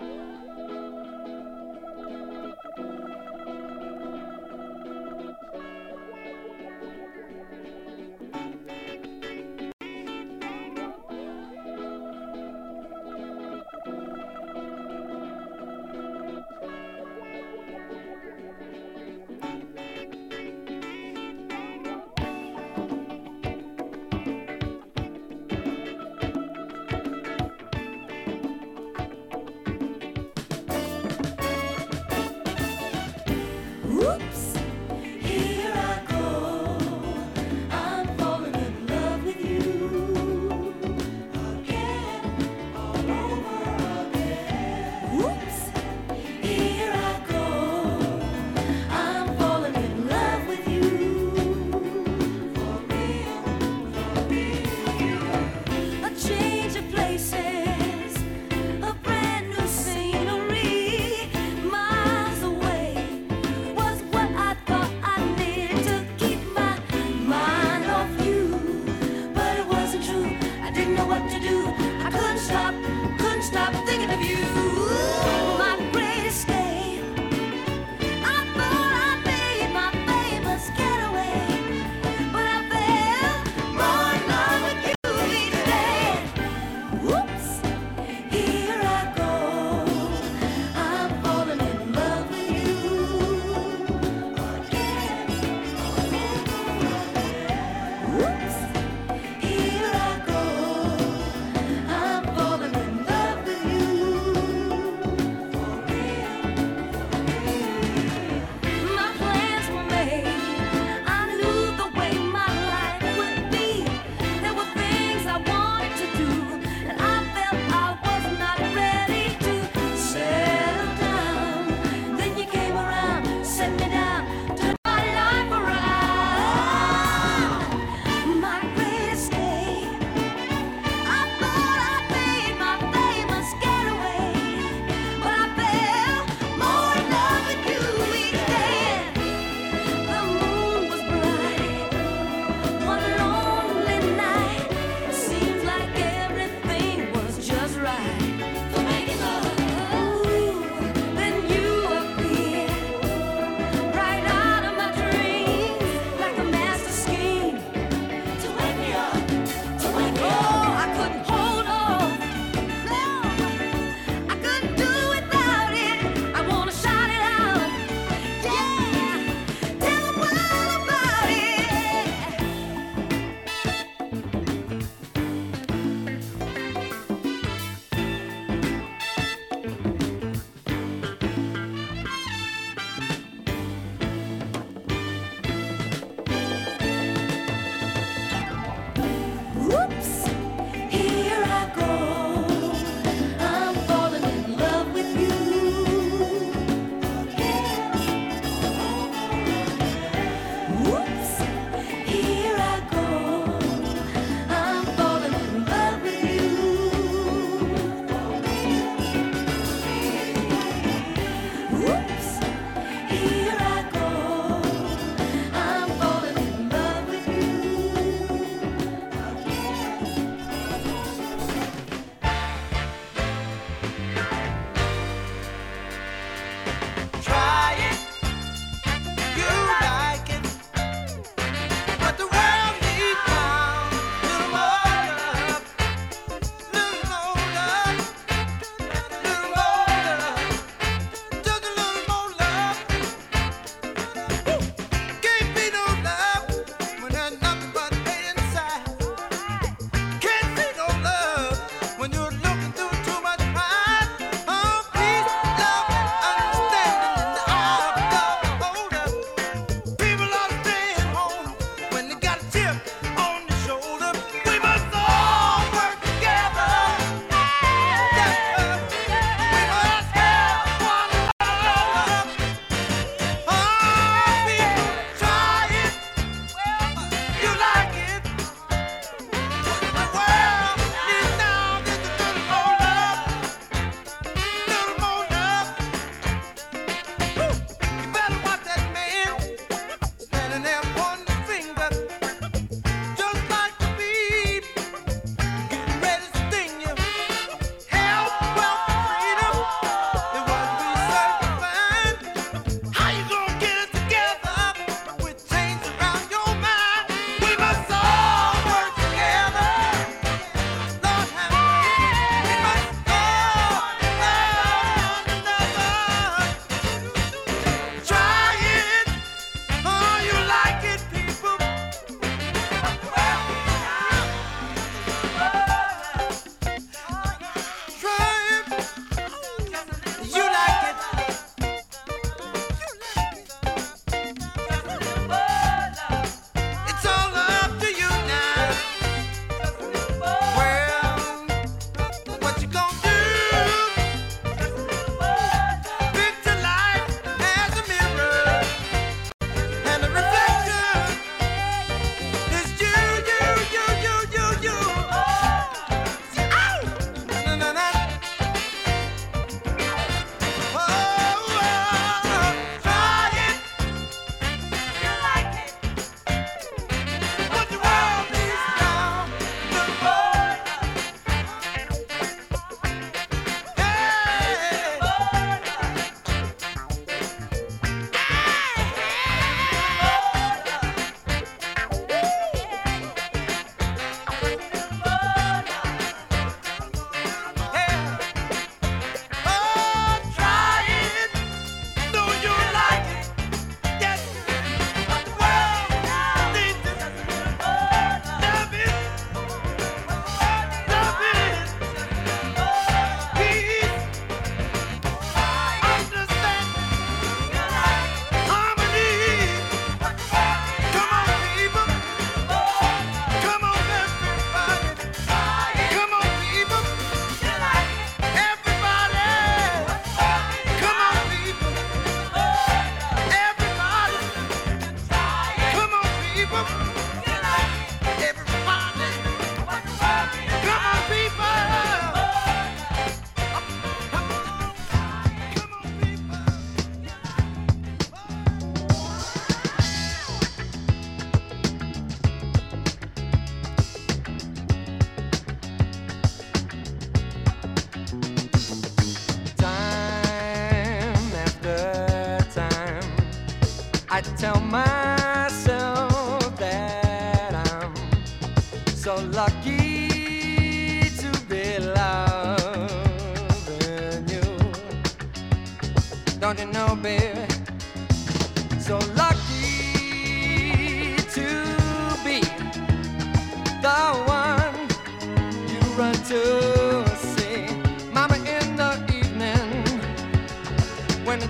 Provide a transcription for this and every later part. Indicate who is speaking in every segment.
Speaker 1: Bye.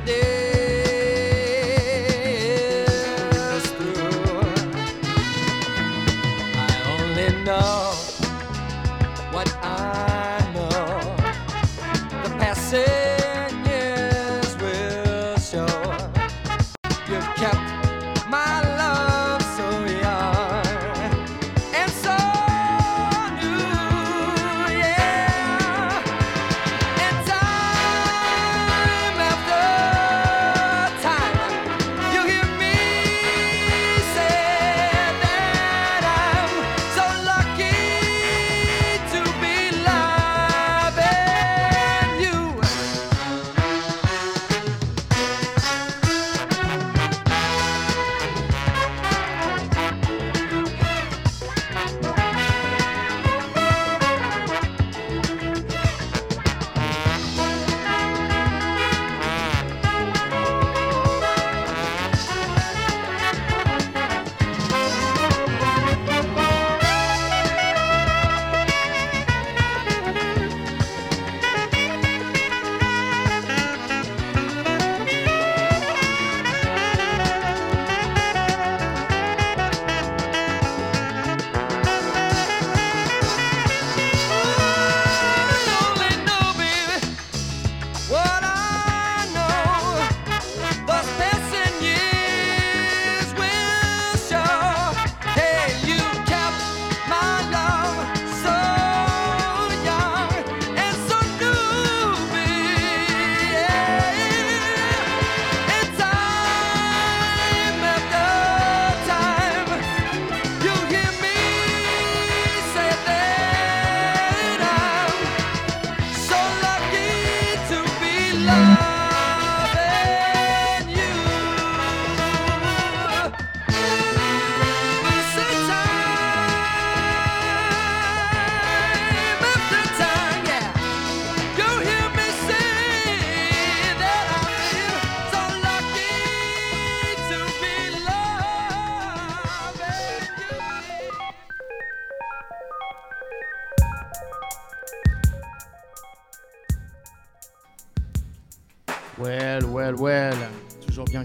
Speaker 1: Day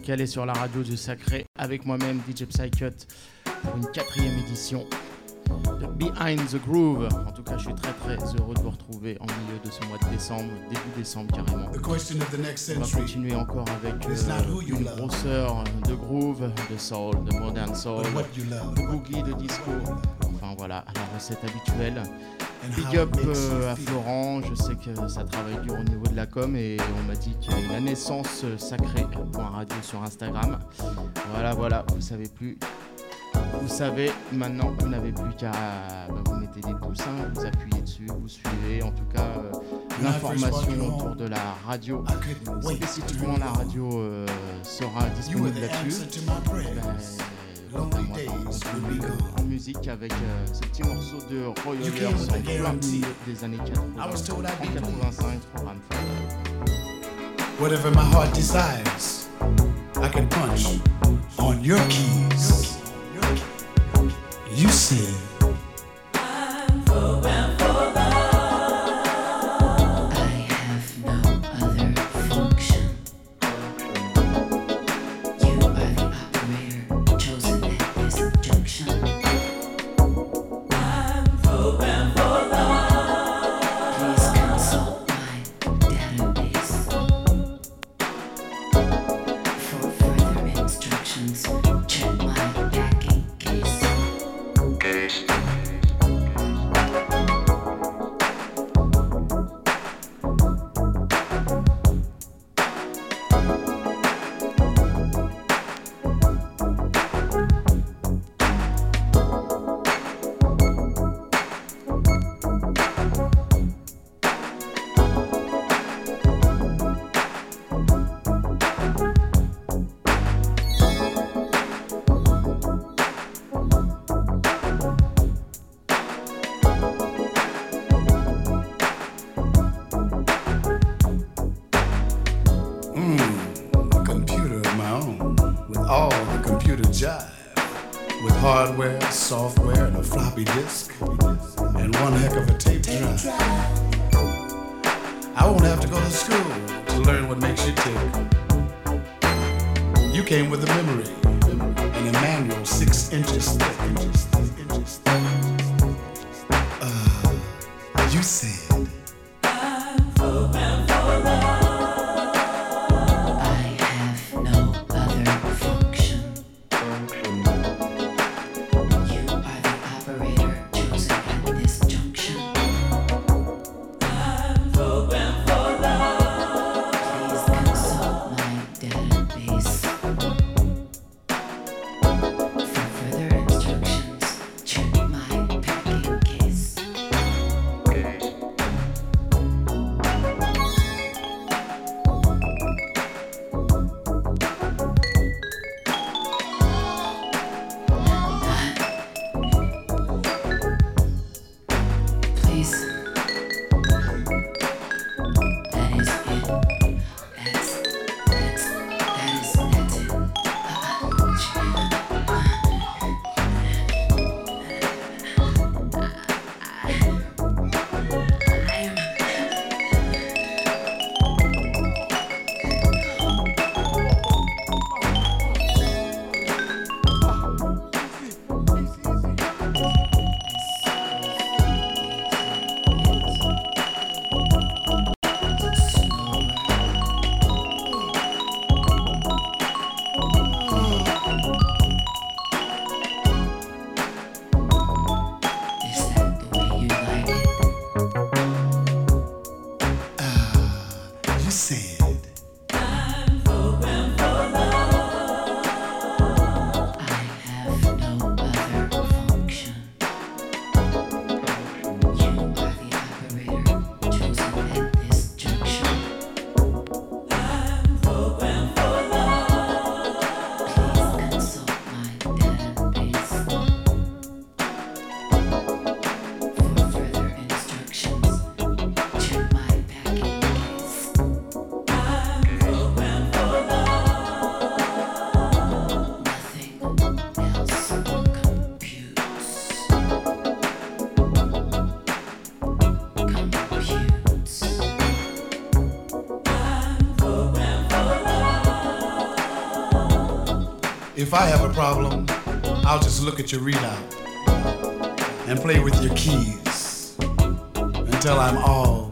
Speaker 2: Calé sur la radio du sacré avec moi-même, DJ Psycut, pour une quatrième édition de Behind the Groove. En tout cas, je suis très très heureux de vous retrouver en milieu de ce mois de décembre, début décembre carrément. On va continuer encore avec euh, une grosseur de groove, de soul, de modern soul, de boogie, de disco. Enfin voilà, la recette habituelle. Big up euh, à. Florent, je sais que ça travaille dur au niveau de la com et on m'a dit qu'il y a une naissance sacrée point radio sur Instagram. Voilà, voilà, vous savez plus. Vous savez, maintenant vous n'avez plus qu'à bah, vous mettez des pouces, hein, vous appuyez dessus, vous suivez. En tout cas, euh, l'information autour de la radio, spécifiquement la radio euh, sera disponible là-dessus.
Speaker 3: Days will be gone.
Speaker 2: en musique avec euh, ce petit morceau de Roy Ayers en
Speaker 3: guarantee.
Speaker 2: des années 80,
Speaker 3: I was told I'd
Speaker 2: en
Speaker 3: be
Speaker 2: 85 pour Ram
Speaker 3: Whatever my heart desires, I can punch on your keys. You.
Speaker 4: I
Speaker 5: software and a floppy disk. if I have a problem, I'll just look at your readout and play with your keys until I'm all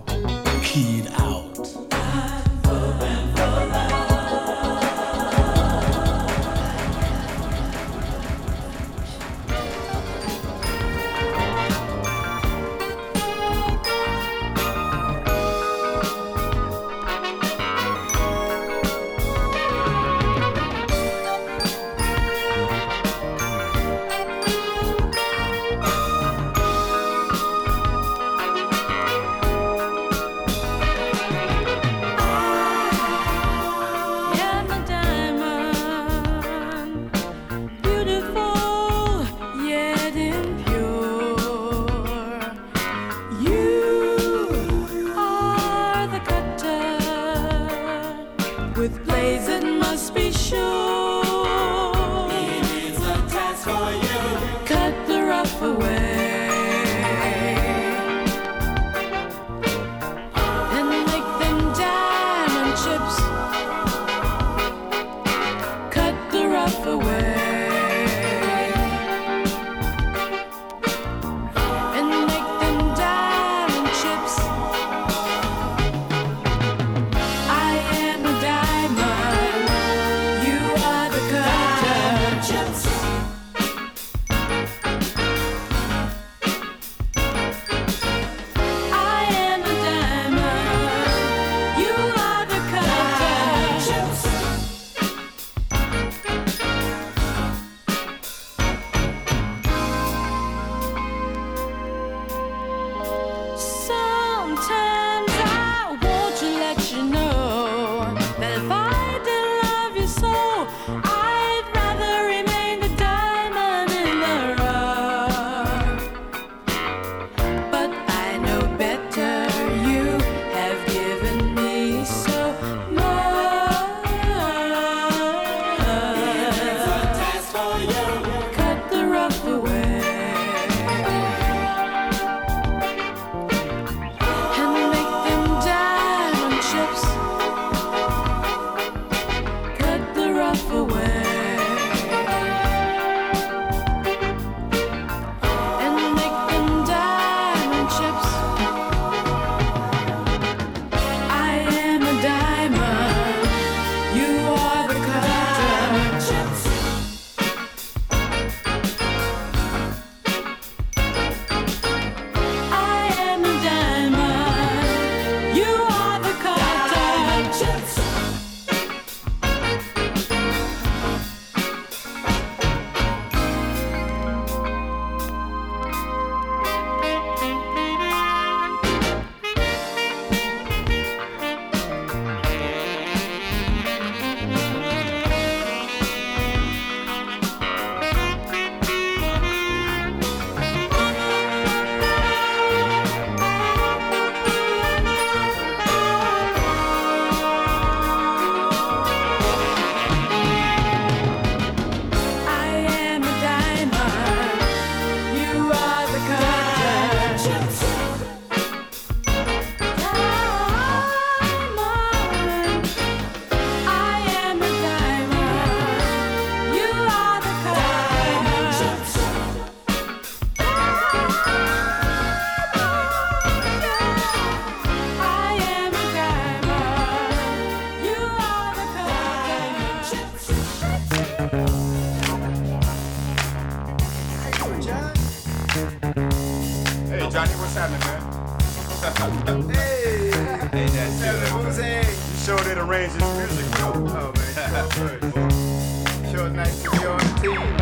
Speaker 6: hey, hey, that's it. Sure did arrange music, yo. Oh, man, good. Sure nice to be on the team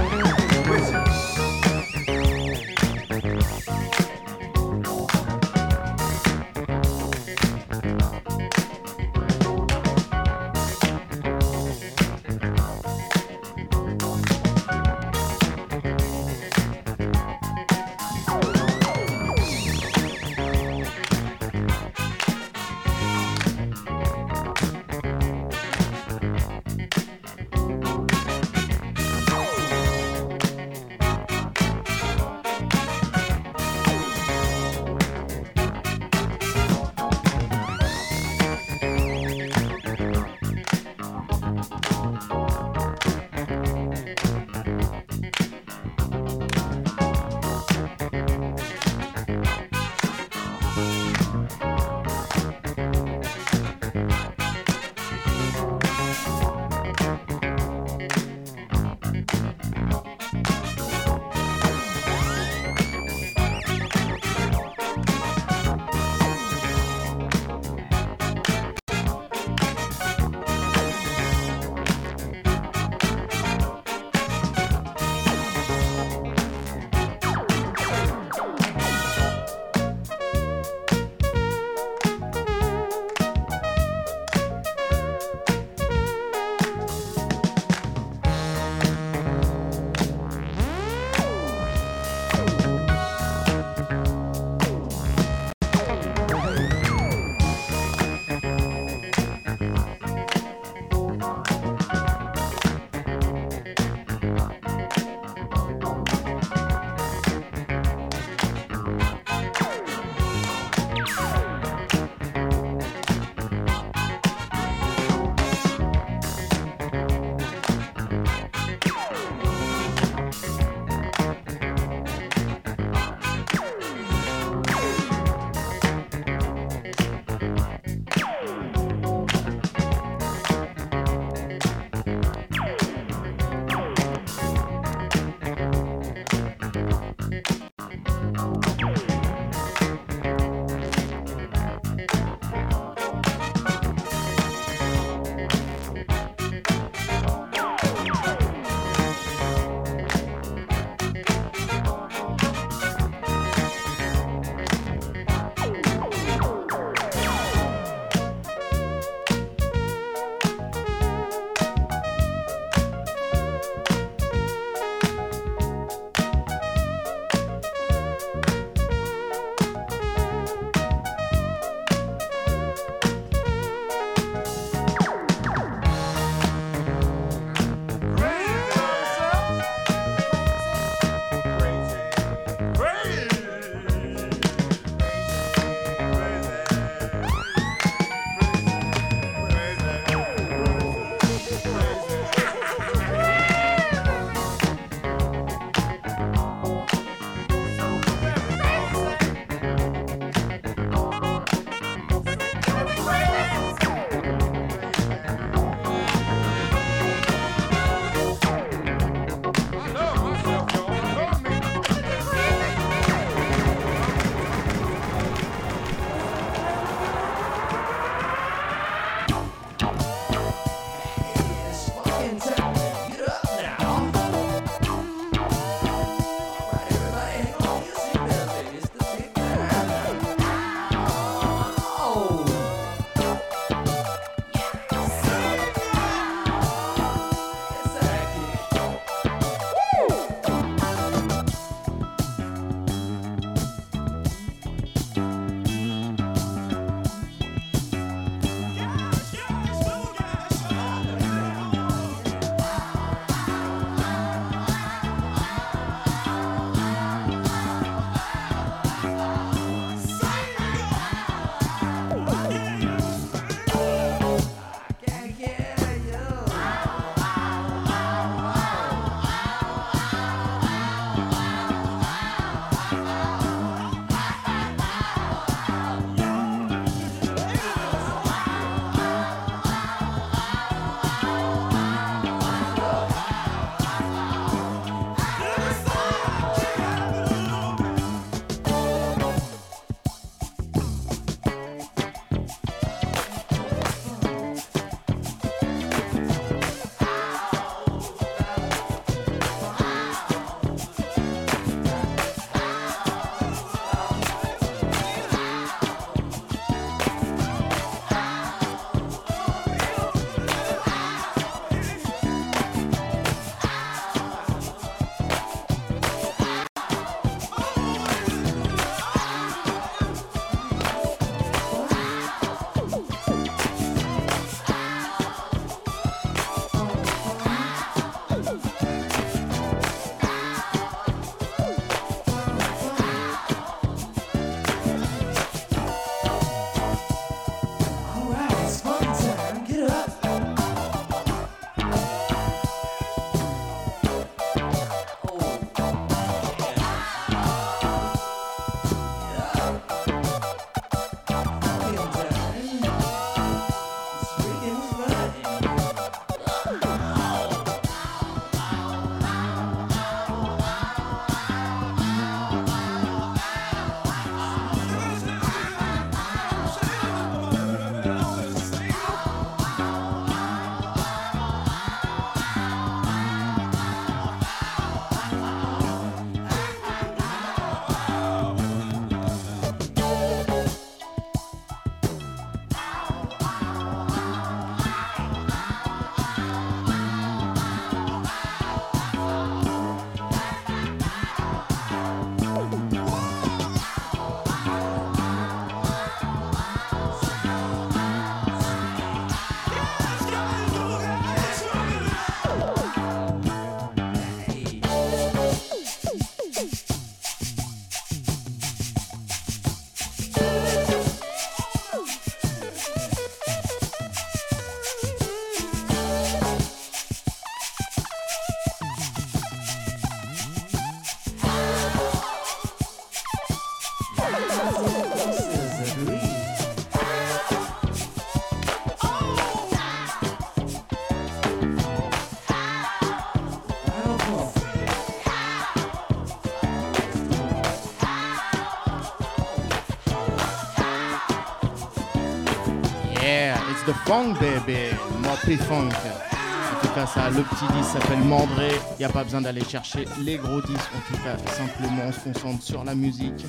Speaker 7: funk, bébé. Moi, funk. En tout cas, ça, le petit disque s'appelle Mandré. Il n'y a pas besoin d'aller chercher les gros disques. En tout cas, simplement, on se concentre sur la musique.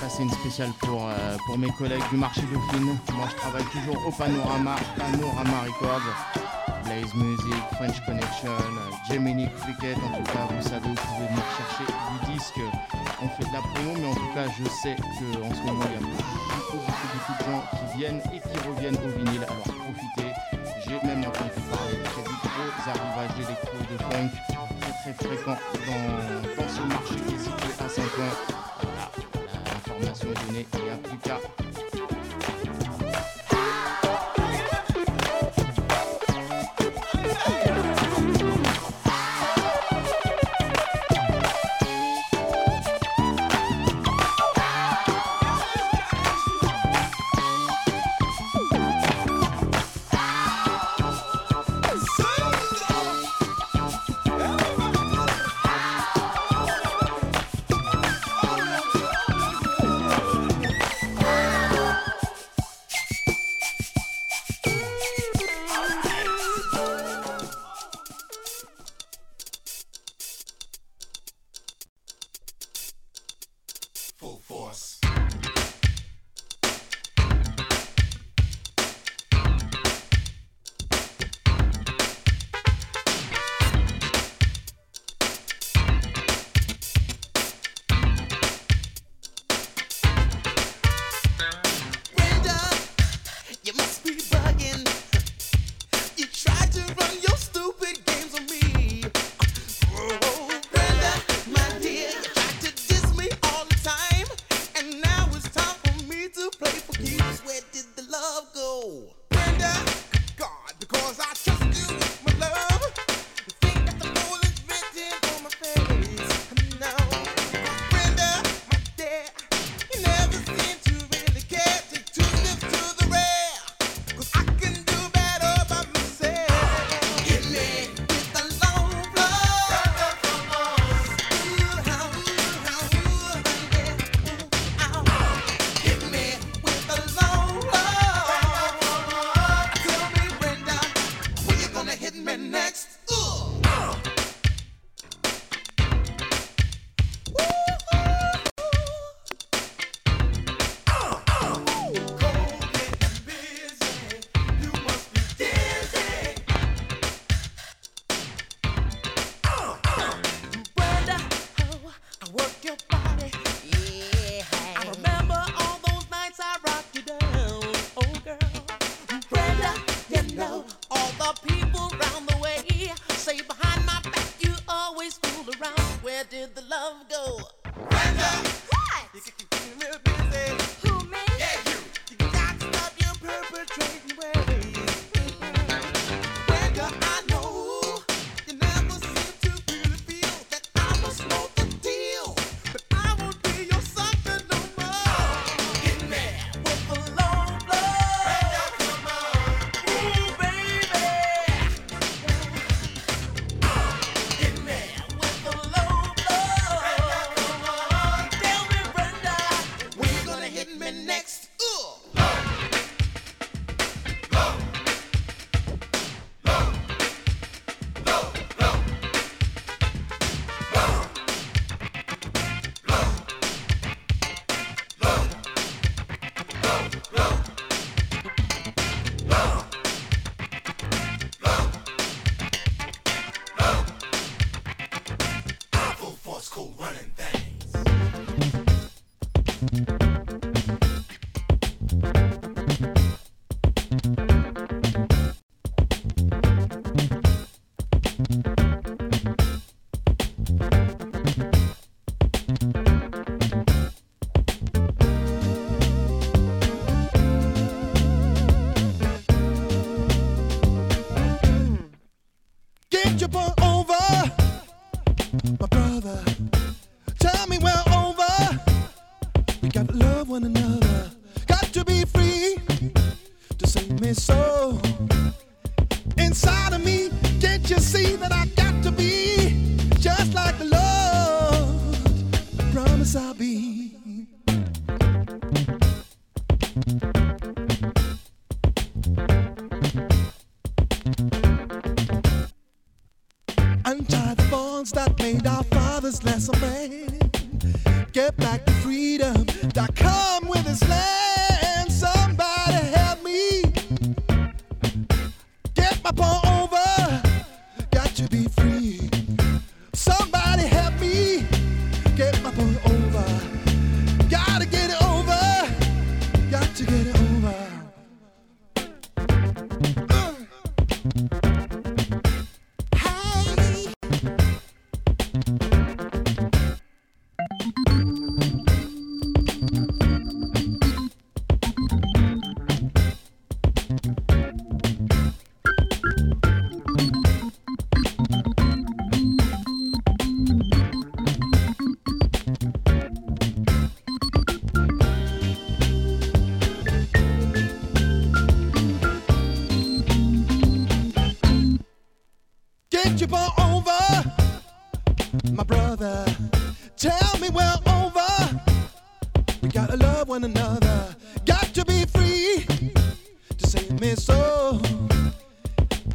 Speaker 7: Ça, c'est une spéciale pour, euh, pour mes collègues du marché Dauphine. Moi, je travaille toujours au Panorama, Panorama Records. Blaze Music, French Connection, euh, Gemini Cricket, en tout cas vous savez vous pouvez venir chercher du disque, on fait de la promo mais en tout cas je sais qu'en ce moment il y a beaucoup, de gens qui viennent et qui reviennent au vinyle, alors profitez, j'ai même entendu parler très vite aux arrivages d'électro de funk très très fréquent dans, dans ce marché qui est situé à Saint-Ouen. Voilà, l'information est donnée, il n'y a plus qu'à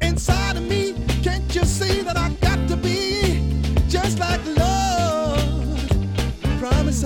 Speaker 8: Inside of me, can't you see that I got to be just like the Lord? Promise